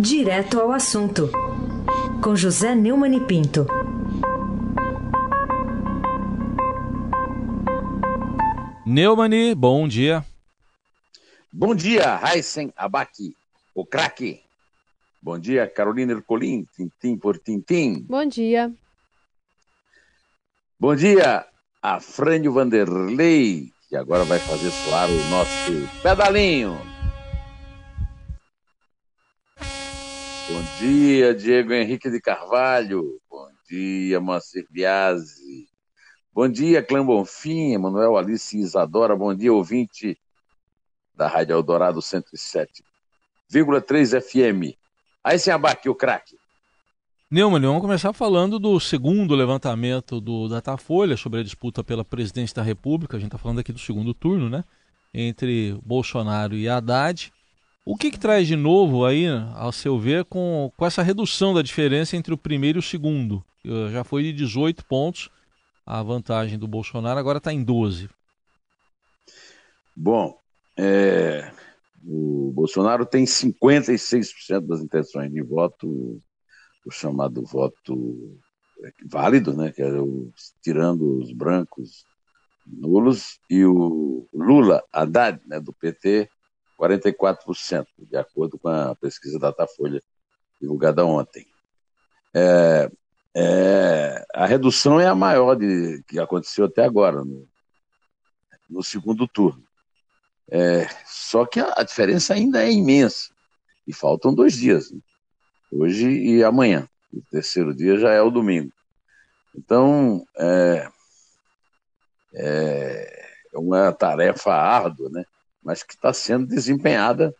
Direto ao assunto, com José Neumann e Pinto. Neumani, bom dia. Bom dia, Raisen Abaki, o craque. Bom dia, Carolina Ercolim, tintim por tintim. Bom dia. Bom dia, Afrânio Vanderlei, que agora vai fazer soar o nosso pedalinho. Bom dia, Diego Henrique de Carvalho. Bom dia, Moacir Biasi. Bom dia, Clã Bonfim, Emanuel Alice Isadora. Bom dia, ouvinte da Rádio Eldorado 107,3 FM. Aí sem abaque, o craque. Neumann, vamos começar falando do segundo levantamento do Datafolha sobre a disputa pela presidência da República. A gente está falando aqui do segundo turno, né? Entre Bolsonaro e Haddad. O que, que traz de novo aí, ao seu ver, com, com essa redução da diferença entre o primeiro e o segundo? Já foi de 18 pontos a vantagem do Bolsonaro, agora está em 12. Bom, é, o Bolsonaro tem 56% das intenções de voto, o chamado voto válido, né, que é o, tirando os brancos nulos, e o Lula Haddad, né, do PT, 44%, de acordo com a pesquisa Datafolha divulgada ontem. É, é, a redução é a maior de, que aconteceu até agora, no, no segundo turno. É, só que a, a, diferença ainda é imensa. E faltam dois dias, né? hoje e amanhã. O terceiro dia já é o domingo. Então, é, é uma tarefa árdua, né? Mas que está sendo desempenhada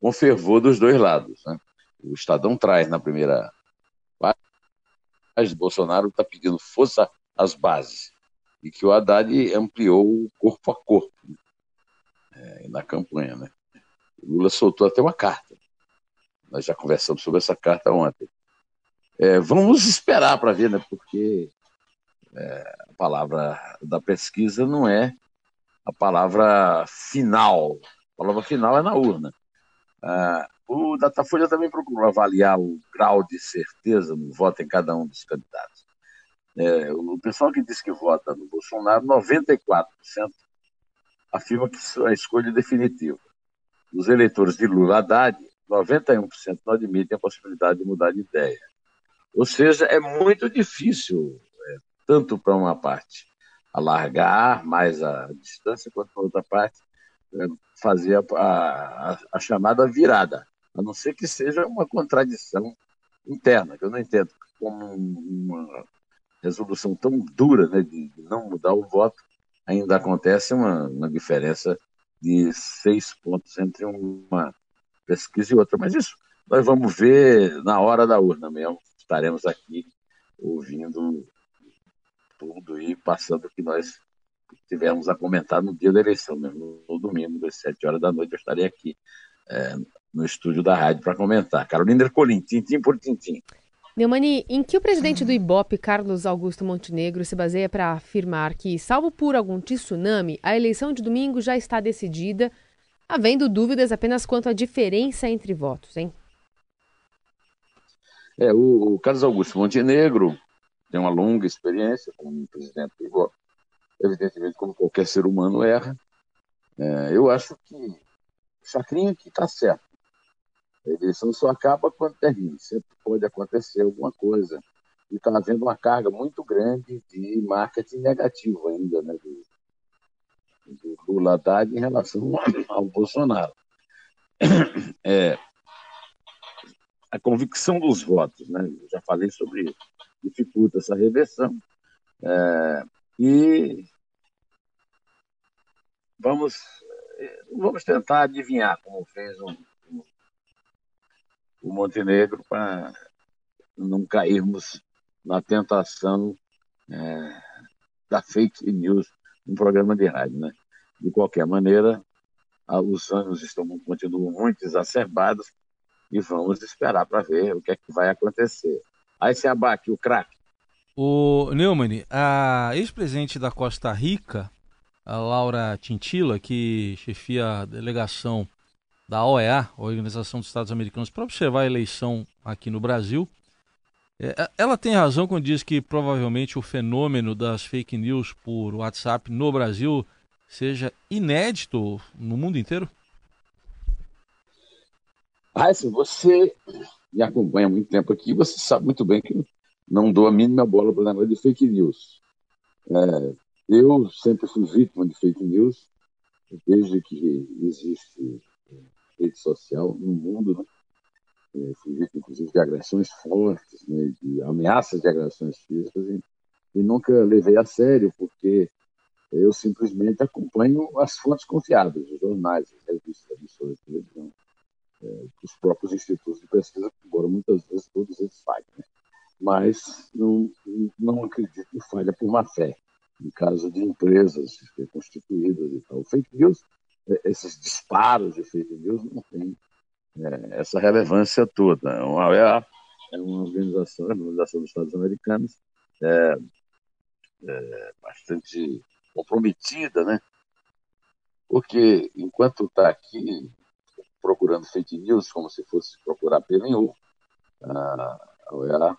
com fervor dos dois lados. Né? O Estadão traz na primeira página, Bolsonaro está pedindo força às bases e que o Haddad ampliou corpo a corpo né? é, na campanha. Né? O Lula soltou até uma carta. Nós já conversamos sobre essa carta ontem. É, vamos esperar para ver, né? porque é, a palavra da pesquisa não é a palavra final. A palavra final é na urna. Ah, o Datafolha também procurou avaliar o grau de certeza no voto em cada um dos candidatos. É, o pessoal que diz que vota no Bolsonaro, 94% afirma que é a escolha definitiva. Os eleitores de Lula Haddad, 91% não admitem a possibilidade de mudar de ideia. Ou seja, é muito difícil, é, tanto para uma parte alargar mais a distância, quanto para outra parte é, fazer a, a, a, chamada virada, a não ser que seja uma contradição interna, que eu não entendo como uma resolução tão dura né, de não mudar o voto, ainda acontece uma, uma diferença de seis pontos entre uma pesquisa e outra. Mas isso nós vamos ver na hora da urna mesmo. Estaremos aqui ouvindo tudo e passando o que nós tivemos a comentar no dia da eleição, mesmo no domingo, às sete horas da noite, eu estarei aqui é, no estúdio da rádio para comentar. Carolina Ercolim, tintim por tintim. Neumani, em que o presidente do Ibope, Carlos Augusto Montenegro, se baseia para afirmar que, salvo por algum tsunami, a eleição de domingo já está decidida, havendo dúvidas apenas quanto à diferença entre votos, hein? É, o, o Carlos Augusto Montenegro tem uma longa experiência como presidente do Ibope. Evidentemente, como qualquer ser humano erra. É, eu acho que Chacrinha que está certo. A eleição só acaba quando termina. Sempre pode acontecer alguma coisa. E está havendo uma carga muito grande de marketing negativo ainda, né? Do, do Haddad em relação ao Bolsonaro. É, a convicção dos votos, né? Eu já falei sobre isso dificulta essa reversão. É, e vamos, vamos tentar adivinhar como fez o, o Montenegro para não cairmos na tentação é, da fake news no programa de rádio. Né? De qualquer maneira, os ânimos estão, continuam muito exacerbados e vamos esperar para ver o que é que vai acontecer. Aí se abate o craque. O Neumann, a ex-presidente da Costa Rica, a Laura Tintila, que chefia a delegação da OEA, Organização dos Estados Americanos, para observar a eleição aqui no Brasil. É, ela tem razão quando diz que provavelmente o fenômeno das fake news por WhatsApp no Brasil seja inédito no mundo inteiro? Ah, assim, você me acompanha há muito tempo aqui, você sabe muito bem que não dou a mínima bola para negócio de fake news. É, eu sempre fui vítima de fake news, desde que existe rede social no mundo, né? É, fui vítima, inclusive, de agressões fortes, né? de ameaças de agressões físicas, e, e nunca levei a sério, porque eu simplesmente acompanho as fontes confiáveis, os jornais, as revistas, emissoras de televisão, é, os próprios institutos de pesquisa, embora muitas vezes todos eles falhem. Né? Mas não, não acredito em falha por má fé, em caso de empresas constituídas e tal. Fake news é, esses disparos de fake news não têm é, essa relevância toda. Uma OEA é uma organização, a Organização dos Estados Americanos, é, é, bastante comprometida, né? Porque enquanto está aqui procurando fake news, como se fosse procurar pelo em ovo, a OEA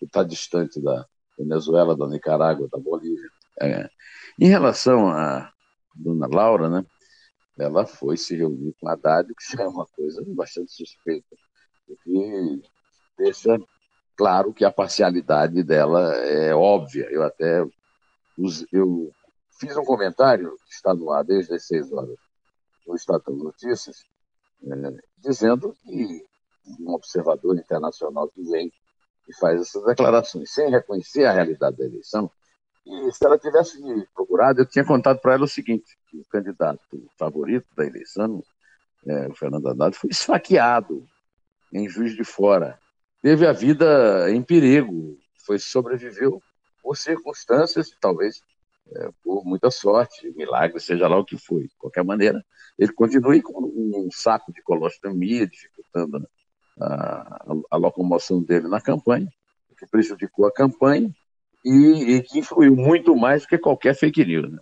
está distante da Venezuela, da Nicarágua, da Bolívia. É. Em relação a dona Laura, né? ela foi se reunir com a Haddad, que é uma coisa bastante suspeita, porque deixa claro que a parcialidade dela é óbvia. Eu até eu fiz um comentário que está no ar desde as seis horas no Estadão Notícias, é, dizendo que um observador internacional que vem e faz essas declarações sem reconhecer a realidade da eleição, e se ela tivesse me procurado, eu tinha contado para ela o seguinte: o candidato favorito da eleição, é, o Fernando Haddad, foi esfaqueado em Juiz de Fora. Teve a vida em perigo, foi sobreviveu por circunstâncias, talvez é, por muita sorte, milagre, seja lá o que foi. De qualquer maneira, ele continue com um saco de colostomia, dificultando a, a, a locomoção dele na campanha, que prejudicou a campanha e, e, que influiu muito mais do que qualquer fake news. Né?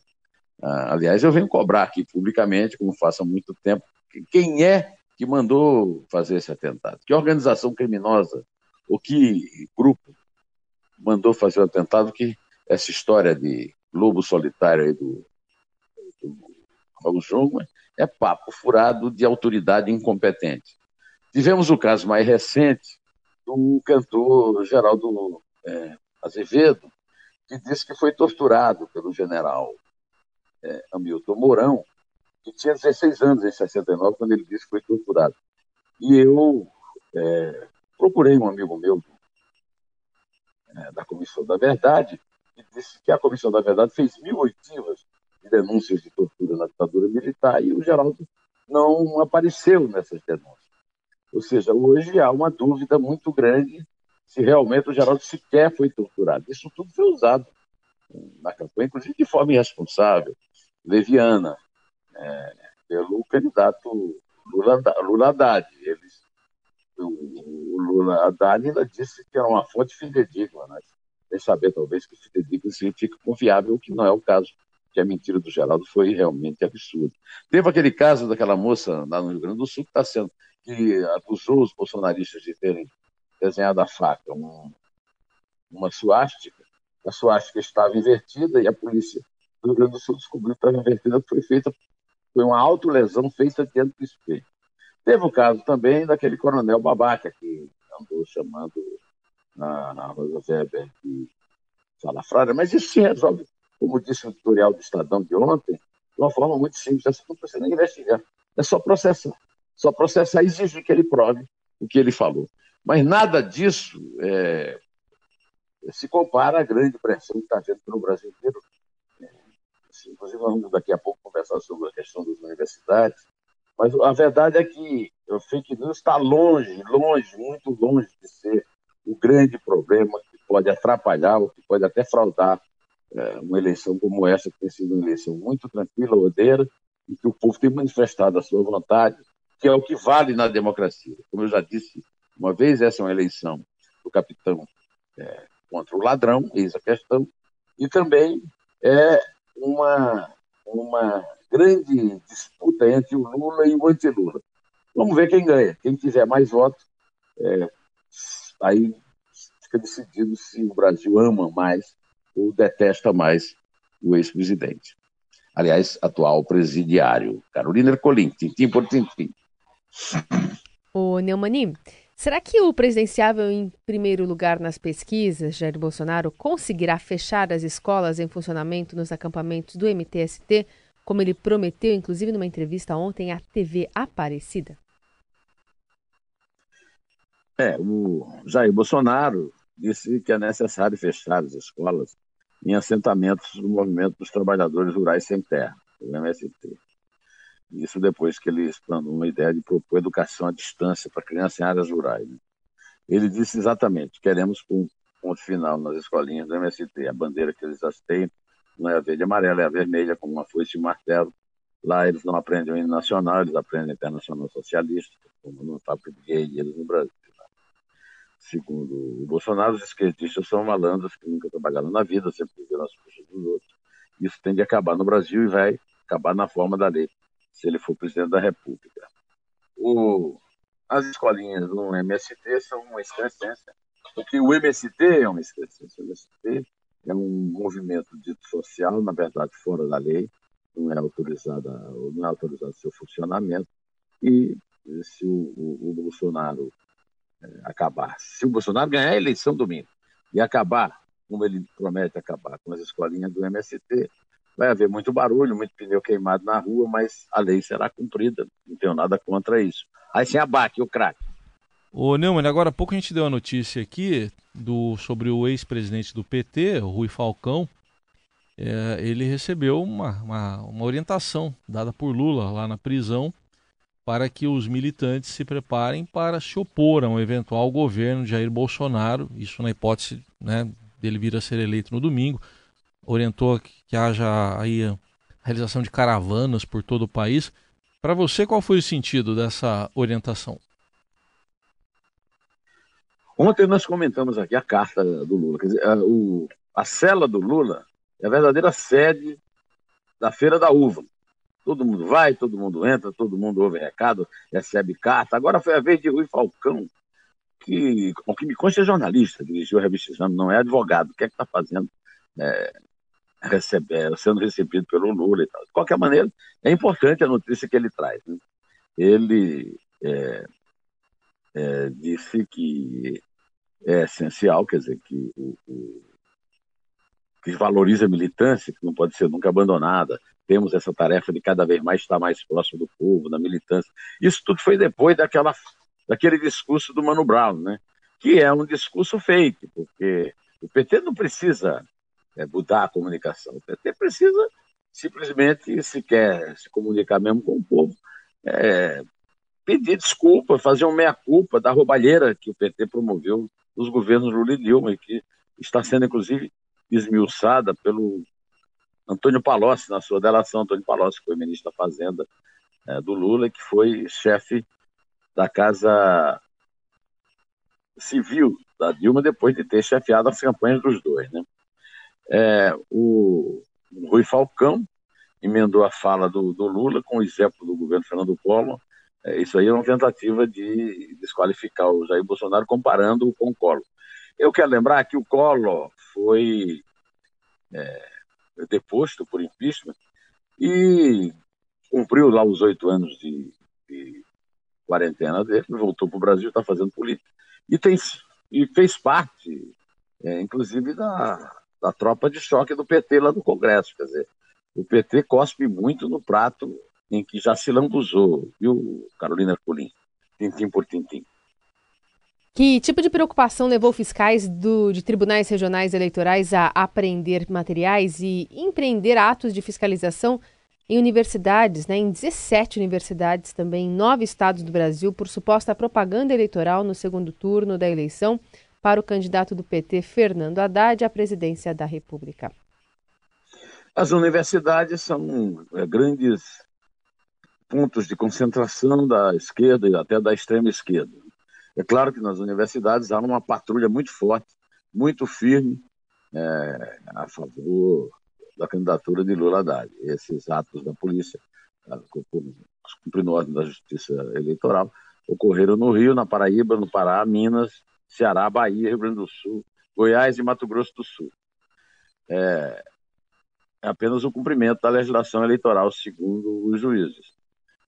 Ah, aliás, eu venho cobrar aqui publicamente, como faço há muito tempo, quem é que mandou fazer esse atentado? Que organização criminosa ou que grupo mandou fazer o atentado que essa história de lobo solitário aí do, do Raul Jungmann é papo furado de autoridade incompetente. Tivemos o caso mais recente do cantor Geraldo é, Azevedo, que disse que foi torturado pelo general é, Hamilton Mourão, que tinha 16 anos em 69, quando ele disse que foi torturado. E eu é, procurei um amigo meu é, da Comissão da Verdade, disse que a Comissão da Verdade fez mil oitivas de denúncias de tortura na ditadura militar e o Geraldo não apareceu nessas denúncias. Ou seja, hoje há uma dúvida muito grande se realmente o Geraldo sequer foi torturado. Isso tudo foi usado na campanha, inclusive de forma irresponsável, leviana, é, pelo candidato Lula, Lula Haddad. Eles, o, o Lula Haddad ainda disse que era uma fonte fidedigna, né? Sem saber talvez que fidedigna significa confiável, o que não é o caso, que a mentira do Geraldo foi realmente absurda. Teve aquele caso daquela moça lá no Rio Grande do Sul que está sendo, que acusou os bolsonaristas de terem desenhada a faca, uma, uma suástica. A suástica estava invertida e a polícia do Rio Grande do Sul descobriu que estava invertida, foi feita, foi uma autolesão feita diante do espelho. Teve o caso também daquele coronel babaca que andou chamando na, na Rosa Weber de salafrária, mas isso se resolve, como disse o editorial do Estadão de ontem, de uma forma muito simples. Você não precisa investigar, é só processar. Só processar e exigir que ele prove o que ele falou. Mas nada disso é, se compara à grande pressão que está havendo no Brasil inteiro. É, inclusive, vamos daqui a pouco conversar sobre a questão das universidades. Mas a verdade é que o fake news está longe, longe, muito longe de ser o grande problema que pode atrapalhar ou que pode até fraudar é, uma eleição como essa, que tem sido uma eleição muito tranquila, ordeira, e que o povo tem manifestado a sua vontade, que é o que vale na democracia. Como eu já disse uma vez essa é uma eleição do capitão é, contra o ladrão, eis a questão, e também é uma, uma grande disputa entre o Lula e o anti-Lula. Vamos ver quem ganha. Quem tiver mais votos, é, aí fica decidido se o Brasil ama mais ou detesta mais o ex-presidente. Aliás, atual presidiário. Carolina Ercolim, tintim por tintim. Ô, Neumani, será que o presidenciável em primeiro lugar nas pesquisas, Jair Bolsonaro, conseguirá fechar as escolas em funcionamento nos acampamentos do MTST, como ele prometeu, inclusive numa entrevista ontem à TV Aparecida? É, o Jair Bolsonaro disse que é necessário fechar as escolas em assentamentos do Movimento dos Trabalhadores Rurais Sem Terra, o MST. Isso depois que ele explanou uma ideia de propor educação à distância para crianças em áreas rurais. Né? Ele disse exatamente: queremos um ponto final nas escolinhas do MST. A bandeira que eles têm não é a verde e amarela, é a vermelha, com uma foice e um martelo. Lá eles não aprendem o hino nacional, eles aprendem internacional socialista, como não está gay eles no Brasil. Segundo o Bolsonaro, os esquerdistas são malandros que nunca trabalharam na vida, sempre viveram as custas dos outros. Isso tem de acabar no Brasil e vai acabar na forma da lei, se ele for presidente da República. O, as escolinhas do MST são uma excrescência, porque o MST é uma excrescência. O MST é um movimento dito social, na verdade, fora da lei, não é autorizado, não é autorizado seu funcionamento, e se o, o, o Bolsonaro acabar. Se o Bolsonaro ganhar a eleição domingo e acabar, como ele promete acabar com as escolinhas do MST, vai haver muito barulho, muito pneu queimado na rua, mas a lei será cumprida. Não tenho nada contra isso. Aí sem abaque, o craque. Ô Neumann, agora há pouco a gente deu a notícia aqui do, sobre o ex-presidente do PT, Rui Falcão. É, ele recebeu uma, uma, uma orientação dada por Lula lá na prisão para que os militantes se preparem para se opor a um eventual governo de Jair Bolsonaro, isso na hipótese né, dele vir a ser eleito no domingo. Orientou que, que haja aí a realização de caravanas por todo o país. Para você, qual foi o sentido dessa orientação? Ontem nós comentamos aqui a carta do Lula. Quer dizer, a, o, a cela do Lula é a verdadeira sede da Feira da Uva. Todo mundo vai, todo mundo entra, todo mundo ouve recado, recebe carta. Agora foi a vez de Rui Falcão, que, o que me consta é jornalista, dirigiu a revista Exame, não é advogado. O que é que está fazendo? É, receber, sendo recebido pelo Lula e tal. De qualquer maneira, é importante a notícia que ele traz. Né? Ele é, é, disse que é essencial, quer dizer, que o, o que valoriza a militância, que não pode ser nunca abandonada. Temos essa tarefa de cada vez mais estar mais próximo do povo, da militância. Isso tudo foi depois daquela, daquele discurso do Mano Brown, né? que é um discurso fake, porque o PT não precisa é, mudar a comunicação. O PT precisa simplesmente, se quer se comunicar mesmo com o povo, é, pedir desculpa, fazer uma meia-culpa da roubalheira que o PT promoveu nos governos Lula e Dilma, e que está sendo, inclusive, esmiuçada pelo Antônio Palocci, na sua delação, Antônio Palocci, foi ministro da Fazenda é, do Lula, que foi chefe da Casa Civil da Dilma, depois de ter chefiado as campanhas dos dois. Né? É, o, o Rui Falcão emendou a fala do, do, Lula com o exemplo do governo Fernando Collor. É, isso aí é uma tentativa de desqualificar o Jair Bolsonaro comparando-o com o Collor. Eu quero lembrar que o Collor foi é, deposto por impeachment e cumpriu lá os oito anos de, de, quarentena dele, voltou para o Brasil, está fazendo política. E, tem, e fez parte, é, inclusive, da, da tropa de choque do PT lá no Congresso. Quer dizer, o PT cospe muito no prato em que já se lambuzou, viu, Carolina Colim? Tintim por tintim. Que tipo de preocupação levou fiscais do, de tribunais regionais eleitorais a apreender materiais e empreender atos de fiscalização em universidades, né, em 17 universidades também, em nove estados do Brasil, por suposta propaganda eleitoral no segundo turno da eleição para o candidato do PT, Fernando Haddad, à presidência da República? As universidades são é, grandes pontos de concentração da esquerda e até da extrema esquerda. É claro que nas universidades há uma patrulha muito forte, muito firme é, a favor da candidatura de Lula Haddad. Esses atos da polícia cumprindo ordem da Justiça Eleitoral, ocorreram no Rio, na Paraíba, no Pará, Minas, Ceará, Bahia, Rio Grande do Sul, Goiás e Mato Grosso do Sul. É, é apenas o cumprimento da legislação eleitoral, segundo os juízes.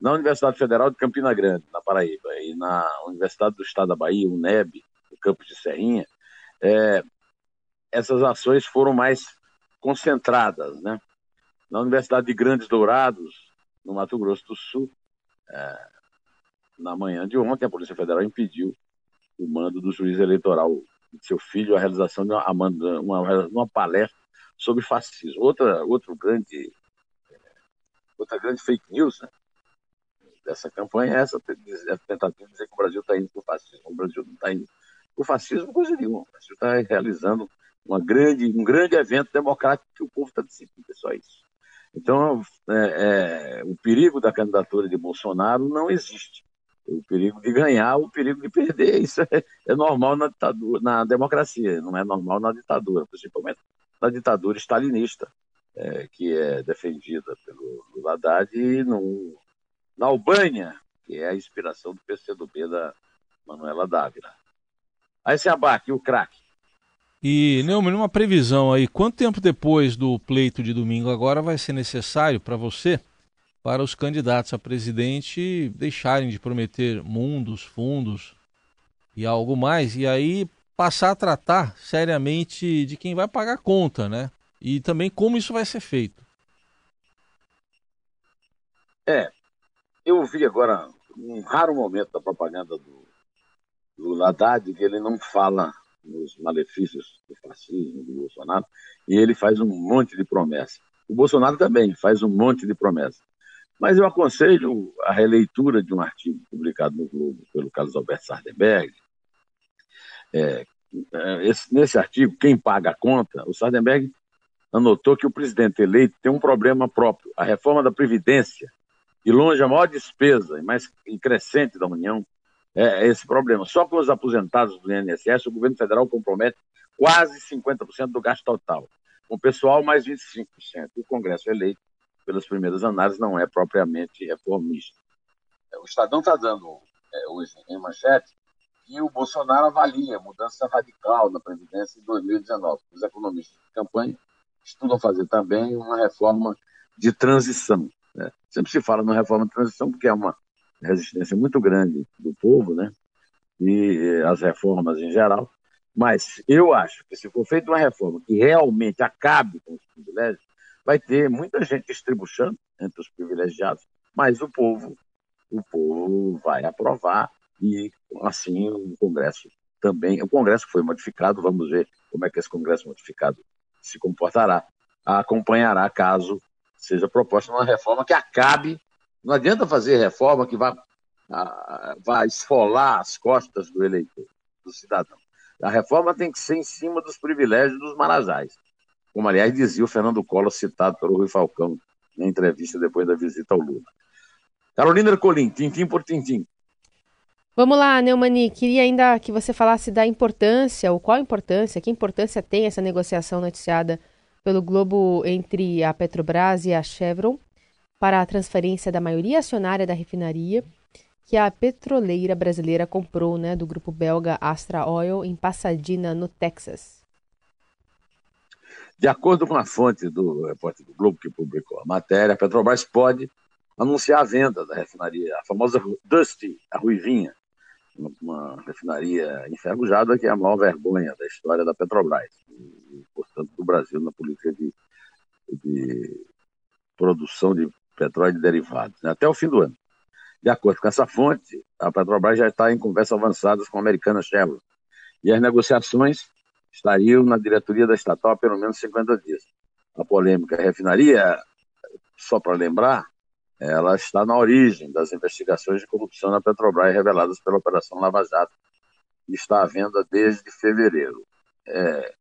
Na Universidade Federal de Campina Grande, na Paraíba, e na Universidade do Estado da Bahia, UNEB, no campus de Serrinha, é, essas ações foram mais concentradas. Né? Na Universidade de Grandes Dourados, no Mato Grosso do Sul, é, na manhã de ontem, a Polícia Federal impediu o mando do juiz eleitoral de seu filho a realização de uma, uma, uma palestra sobre fascismo. Outra, outro grande, outra grande fake news né, dessa campanha é essa, essa tentativa de dizer que o Brasil está indo para o fascismo. O Brasil não está indo para o fascismo, coisa nenhuma. O Brasil está realizando uma grande, um grande evento democrático que o povo está decidindo, é só isso. Então, é, é, o perigo da candidatura de Bolsonaro não existe. O perigo de ganhar, o perigo de perder, isso é, é normal na, ditadura, na democracia, não é normal na ditadura, principalmente na ditadura stalinista, é, que é defendida pelo Haddad, e no, na Albânia, que é a inspiração do PCdoB da Manuela Dávila. Aí se abaque o craque. E, Neumann, uma previsão aí, quanto tempo depois do pleito de domingo agora vai ser necessário para você, para os candidatos a presidente deixarem de prometer mundos, fundos e algo mais, e aí passar a tratar seriamente de quem vai pagar a conta, né? E também como isso vai ser feito. É, eu vi agora um raro momento da propaganda do, Lula Haddad que ele não fala nos malefícios do fascismo do Bolsonaro e ele faz um monte de promessas. O Bolsonaro também faz um monte de promessas. Mas eu aconselho a releitura de um artigo publicado no Globo pelo Carlos Alberto Sardenberg, é, é, esse, nesse artigo, quem paga a conta, o Sardenberg anotou que o presidente eleito tem um problema próprio. A reforma da Previdência, e longe a maior despesa e mais crescente da União, é esse problema. Só com os aposentados do INSS, o governo federal compromete quase 50% do gasto total. Com o pessoal, mais 25%. O Congresso eleito, pelas primeiras análises, não é propriamente reformista. O Estadão está dando é, hoje em manchete que o Bolsonaro avalia mudança radical na Previdência em 2019. Os economistas de campanha estudam fazer também uma reforma de transição. Né? Sempre se fala numa reforma de transição porque é uma resistência muito grande do povo, né? e as reformas em geral. Mas eu acho que se for feita uma reforma que realmente acabe com os privilégios, vai ter muita gente estribuchando entre os privilegiados, mas o povo, o povo vai aprovar e assim o Congresso também. O Congresso foi modificado, vamos ver como é que esse Congresso modificado se comportará, acompanhará caso seja proposta uma reforma que acabe. Não adianta fazer reforma que vá, vá esfolar as costas do eleitor, do cidadão. A reforma tem que ser em cima dos privilégios dos marajás, como aliás dizia o Fernando Collor, citado pelo Rui Falcão na entrevista depois da visita ao Lula. Carolina Ercolim, tintim por tintim. Vamos lá, Neumani, queria ainda que você falasse da importância, ou qual a importância, que importância tem essa negociação noticiada pelo Globo entre a Petrobras e a Chevron para a transferência da maioria acionária da refinaria que a petroleira brasileira comprou né, do grupo belga Astra Oil em Pasadena, no Texas. De acordo com a fonte do repórter do Globo que publicou a matéria, a Petrobras pode anunciar a venda da refinaria, a famosa Dusty, a Ruivinha, uma refinaria enferrujada que é a maior vergonha da história da Petrobras e, portanto, do Brasil na política de, de produção de petróleo e derivados, né? até o fim do ano. De acordo com essa fonte, a Petrobras já está em conversas avançadas com a americana Chevron e as negociações estariam na diretoria da estatal há pelo menos 50 dias. A polêmica refinaria, só para lembrar, ela está na origem das investigações de corrupção na Petrobras reveladas pela Operação Lava Jato e está à venda desde fevereiro. É,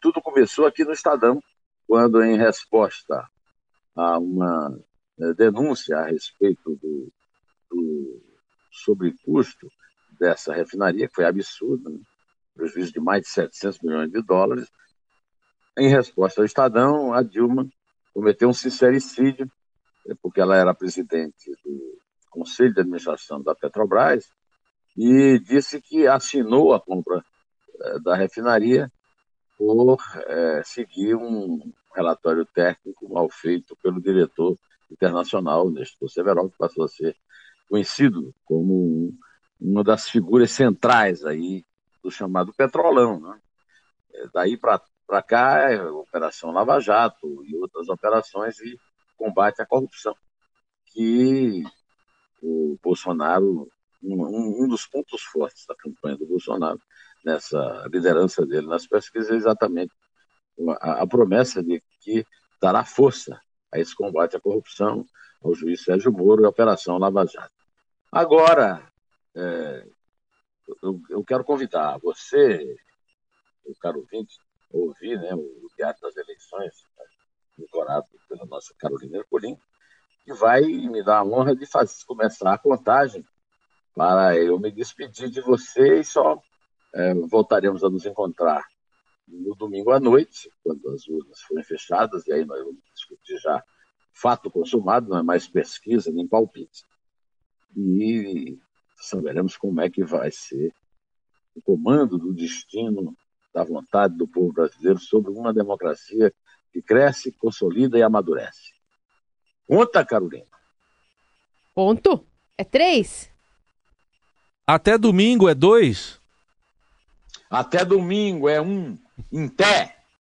tudo começou aqui no Estadão, quando, em resposta a uma é, denúncia a respeito do, do sobrecusto dessa refinaria, que foi absurdo, né? prejuízo de mais de 700 milhões de dólares, em resposta ao Estadão, a Dilma cometeu um sincericídio porque ela era presidente do Conselho de Administração da Petrobras, e disse que assinou a compra eh, da refinaria por é, seguir um relatório técnico mal feito pelo diretor internacional, Nestor Severov, que passou a ser conhecido como um, uma das figuras centrais aí do chamado petrolão. Né? É, daí para cá, é Operação Lava Jato e outras operações de combate à corrupção, que o Bolsonaro, um, um dos pontos fortes da campanha do Bolsonaro, nessa liderança dele nas pesquisas, é exatamente a, a promessa de que dará força a esse combate à corrupção, ao juiz Sérgio Moro e à Operação Lava Jato. Agora, é, eu, eu, quero convidar você, o caro ouvinte, ouvir né, o Diário das Eleições, decorado pela nossa Carolina Ercolim, que vai me dar a honra de fazer, começar a contagem para eu me despedir de você e só é, voltaremos a nos encontrar no domingo à noite, quando as urnas forem fechadas, e aí nós vamos discutir já fato consumado, não é mais pesquisa nem palpite. E saberemos como é que vai ser o comando do destino da vontade do povo brasileiro sobre uma democracia que cresce, consolida e amadurece. Conta, Carolina. Ponto. É três. Até domingo é dois. Até domingo é um. Em pé.